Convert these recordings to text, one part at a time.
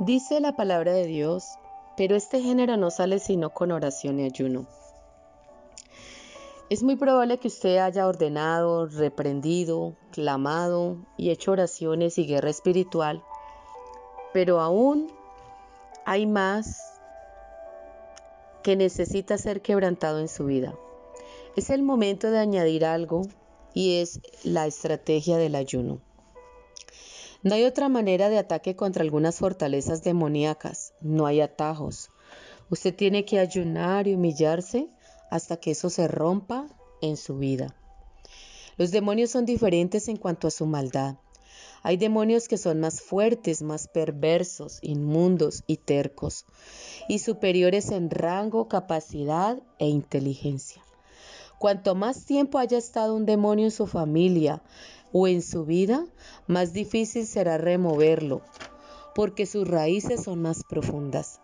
Dice la palabra de Dios, pero este género no sale sino con oración y ayuno. Es muy probable que usted haya ordenado, reprendido, clamado y hecho oraciones y guerra espiritual, pero aún hay más que necesita ser quebrantado en su vida. Es el momento de añadir algo y es la estrategia del ayuno. No hay otra manera de ataque contra algunas fortalezas demoníacas, no hay atajos. Usted tiene que ayunar y humillarse hasta que eso se rompa en su vida. Los demonios son diferentes en cuanto a su maldad. Hay demonios que son más fuertes, más perversos, inmundos y tercos, y superiores en rango, capacidad e inteligencia. Cuanto más tiempo haya estado un demonio en su familia, o en su vida, más difícil será removerlo, porque sus raíces son más profundas.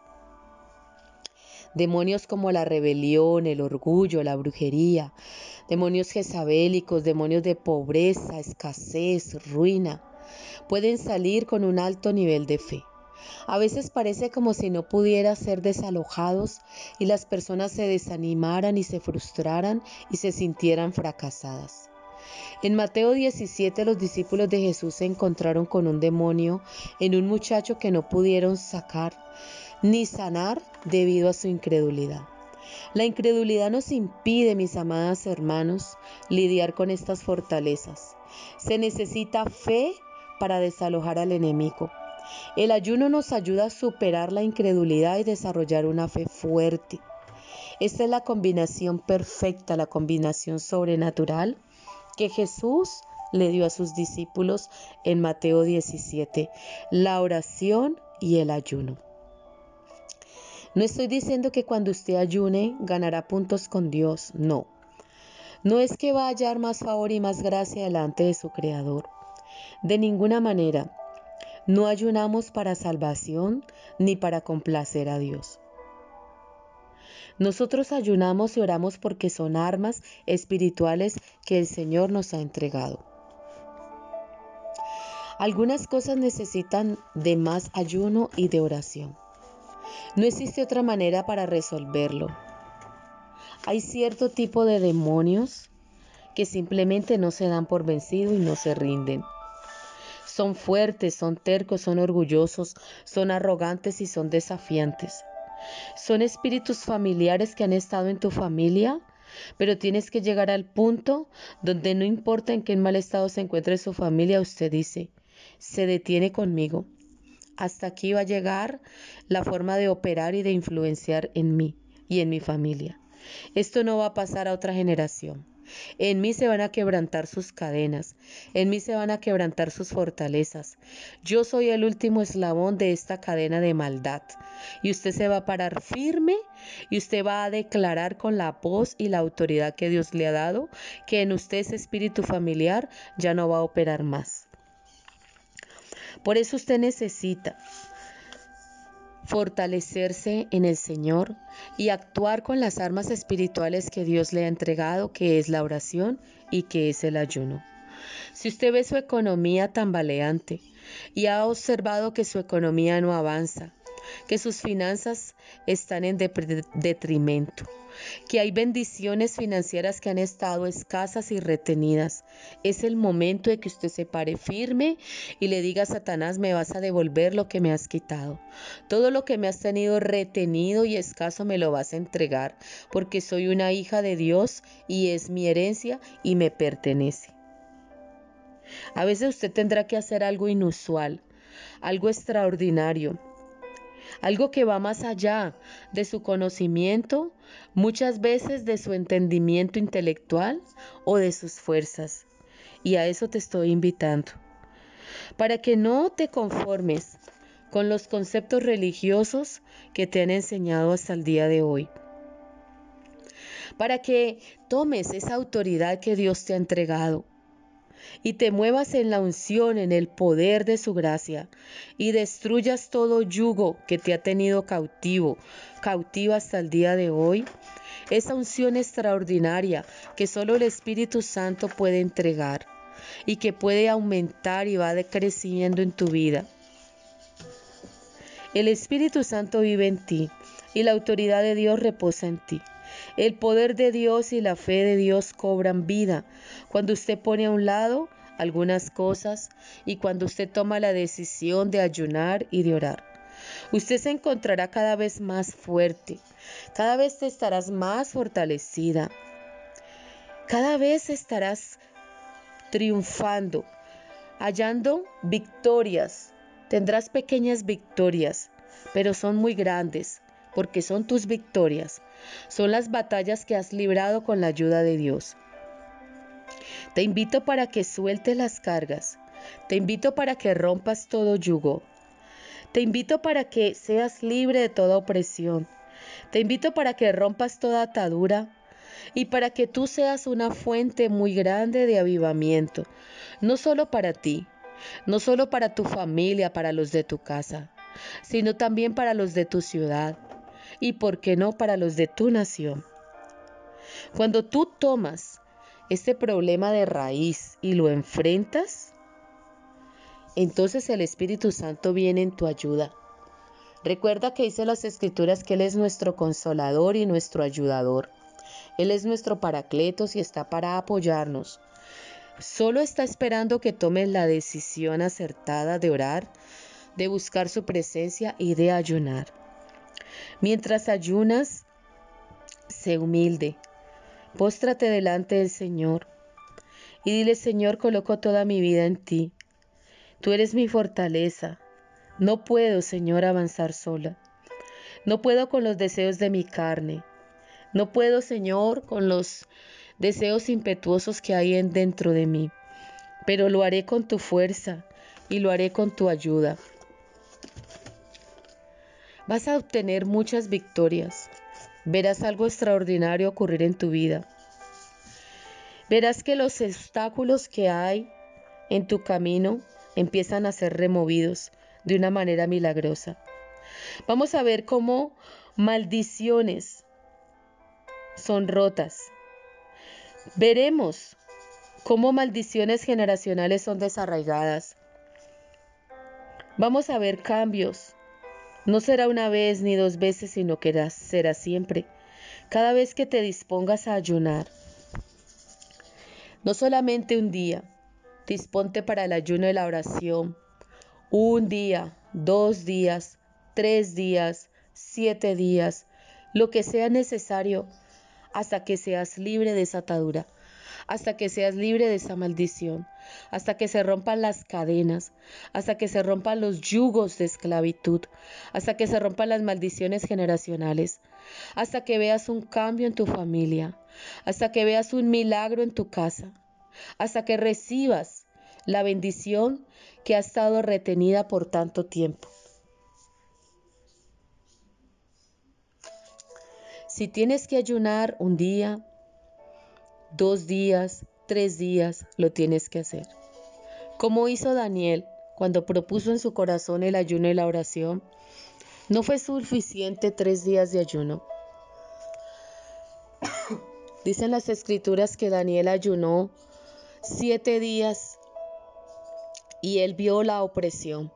Demonios como la rebelión, el orgullo, la brujería, demonios jezabélicos, demonios de pobreza, escasez, ruina, pueden salir con un alto nivel de fe. A veces parece como si no pudieran ser desalojados y las personas se desanimaran y se frustraran y se sintieran fracasadas. En Mateo 17 los discípulos de Jesús se encontraron con un demonio en un muchacho que no pudieron sacar ni sanar debido a su incredulidad. La incredulidad nos impide, mis amadas hermanos, lidiar con estas fortalezas. Se necesita fe para desalojar al enemigo. El ayuno nos ayuda a superar la incredulidad y desarrollar una fe fuerte. Esta es la combinación perfecta, la combinación sobrenatural que Jesús le dio a sus discípulos en Mateo 17, la oración y el ayuno. No estoy diciendo que cuando usted ayune ganará puntos con Dios, no. No es que va a hallar más favor y más gracia delante de su Creador. De ninguna manera. No ayunamos para salvación ni para complacer a Dios. Nosotros ayunamos y oramos porque son armas espirituales que el Señor nos ha entregado. Algunas cosas necesitan de más ayuno y de oración. No existe otra manera para resolverlo. Hay cierto tipo de demonios que simplemente no se dan por vencido y no se rinden. Son fuertes, son tercos, son orgullosos, son arrogantes y son desafiantes. Son espíritus familiares que han estado en tu familia, pero tienes que llegar al punto donde no importa en qué mal estado se encuentre su familia, usted dice, se detiene conmigo. Hasta aquí va a llegar la forma de operar y de influenciar en mí y en mi familia. Esto no va a pasar a otra generación. En mí se van a quebrantar sus cadenas, en mí se van a quebrantar sus fortalezas. Yo soy el último eslabón de esta cadena de maldad. Y usted se va a parar firme y usted va a declarar con la voz y la autoridad que Dios le ha dado que en usted ese espíritu familiar ya no va a operar más. Por eso usted necesita fortalecerse en el Señor y actuar con las armas espirituales que Dios le ha entregado, que es la oración y que es el ayuno. Si usted ve su economía tambaleante y ha observado que su economía no avanza, que sus finanzas están en detrimento, que hay bendiciones financieras que han estado escasas y retenidas. Es el momento de que usted se pare firme y le diga a Satanás, me vas a devolver lo que me has quitado. Todo lo que me has tenido retenido y escaso me lo vas a entregar, porque soy una hija de Dios y es mi herencia y me pertenece. A veces usted tendrá que hacer algo inusual, algo extraordinario, algo que va más allá de su conocimiento, muchas veces de su entendimiento intelectual o de sus fuerzas. Y a eso te estoy invitando. Para que no te conformes con los conceptos religiosos que te han enseñado hasta el día de hoy. Para que tomes esa autoridad que Dios te ha entregado y te muevas en la unción, en el poder de su gracia, y destruyas todo yugo que te ha tenido cautivo, cautiva hasta el día de hoy, esa unción extraordinaria que solo el Espíritu Santo puede entregar y que puede aumentar y va creciendo en tu vida. El Espíritu Santo vive en ti y la autoridad de Dios reposa en ti. El poder de Dios y la fe de Dios cobran vida cuando usted pone a un lado algunas cosas y cuando usted toma la decisión de ayunar y de orar. Usted se encontrará cada vez más fuerte, cada vez te estarás más fortalecida, cada vez estarás triunfando, hallando victorias. Tendrás pequeñas victorias, pero son muy grandes, porque son tus victorias, son las batallas que has librado con la ayuda de Dios. Te invito para que sueltes las cargas, te invito para que rompas todo yugo, te invito para que seas libre de toda opresión, te invito para que rompas toda atadura, y para que tú seas una fuente muy grande de avivamiento, no solo para ti, no solo para tu familia, para los de tu casa, sino también para los de tu ciudad y, por qué no, para los de tu nación. Cuando tú tomas este problema de raíz y lo enfrentas, entonces el Espíritu Santo viene en tu ayuda. Recuerda que dice las Escrituras que Él es nuestro consolador y nuestro ayudador. Él es nuestro paracletos y está para apoyarnos. Solo está esperando que tomes la decisión acertada de orar, de buscar su presencia y de ayunar. Mientras ayunas, sé humilde, póstrate delante del Señor y dile, Señor, coloco toda mi vida en ti. Tú eres mi fortaleza. No puedo, Señor, avanzar sola. No puedo con los deseos de mi carne. No puedo, Señor, con los deseos impetuosos que hay en dentro de mí, pero lo haré con tu fuerza y lo haré con tu ayuda. Vas a obtener muchas victorias. Verás algo extraordinario ocurrir en tu vida. Verás que los obstáculos que hay en tu camino empiezan a ser removidos de una manera milagrosa. Vamos a ver cómo maldiciones son rotas. Veremos cómo maldiciones generacionales son desarraigadas. Vamos a ver cambios. No será una vez ni dos veces, sino que será siempre. Cada vez que te dispongas a ayunar. No solamente un día. Disponte para el ayuno y la oración. Un día, dos días, tres días, siete días, lo que sea necesario hasta que seas libre de esa atadura, hasta que seas libre de esa maldición, hasta que se rompan las cadenas, hasta que se rompan los yugos de esclavitud, hasta que se rompan las maldiciones generacionales, hasta que veas un cambio en tu familia, hasta que veas un milagro en tu casa, hasta que recibas la bendición que ha estado retenida por tanto tiempo. Si tienes que ayunar un día, dos días, tres días, lo tienes que hacer. Como hizo Daniel cuando propuso en su corazón el ayuno y la oración, no fue suficiente tres días de ayuno. Dicen las escrituras que Daniel ayunó siete días y él vio la opresión.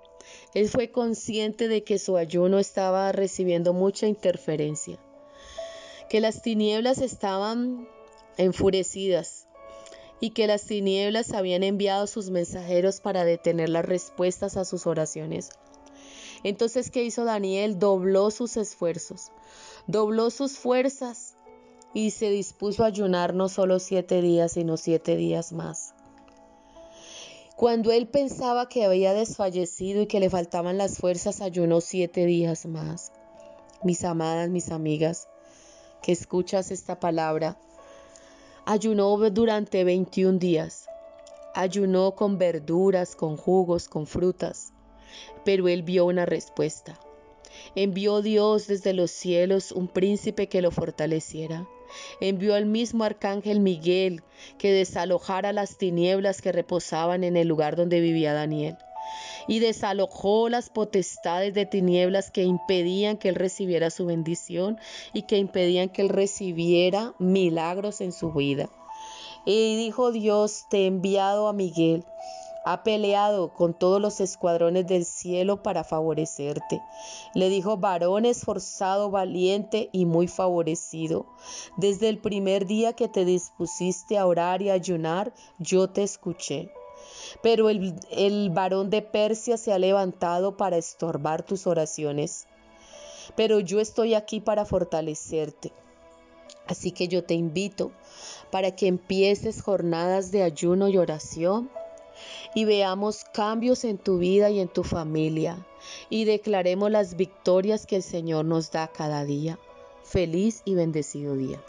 Él fue consciente de que su ayuno estaba recibiendo mucha interferencia que las tinieblas estaban enfurecidas y que las tinieblas habían enviado sus mensajeros para detener las respuestas a sus oraciones. Entonces, ¿qué hizo Daniel? Dobló sus esfuerzos, dobló sus fuerzas y se dispuso a ayunar no solo siete días, sino siete días más. Cuando él pensaba que había desfallecido y que le faltaban las fuerzas, ayunó siete días más. Mis amadas, mis amigas, que escuchas esta palabra, ayunó durante 21 días. Ayunó con verduras, con jugos, con frutas. pero él vio una respuesta. Envió Dios desde los cielos un príncipe que lo fortaleciera. Envió al mismo arcángel Miguel que desalojara las tinieblas que reposaban en el lugar donde vivía Daniel y desalojó las potestades de tinieblas que impedían que él recibiera su bendición y que impedían que él recibiera milagros en su vida. Y dijo Dios, te he enviado a Miguel. Ha peleado con todos los escuadrones del cielo para favorecerte. Le dijo, varón esforzado, valiente y muy favorecido. Desde el primer día que te dispusiste a orar y ayunar, yo te escuché. Pero el, el varón de Persia se ha levantado para estorbar tus oraciones. Pero yo estoy aquí para fortalecerte. Así que yo te invito para que empieces jornadas de ayuno y oración y veamos cambios en tu vida y en tu familia y declaremos las victorias que el Señor nos da cada día. Feliz y bendecido día.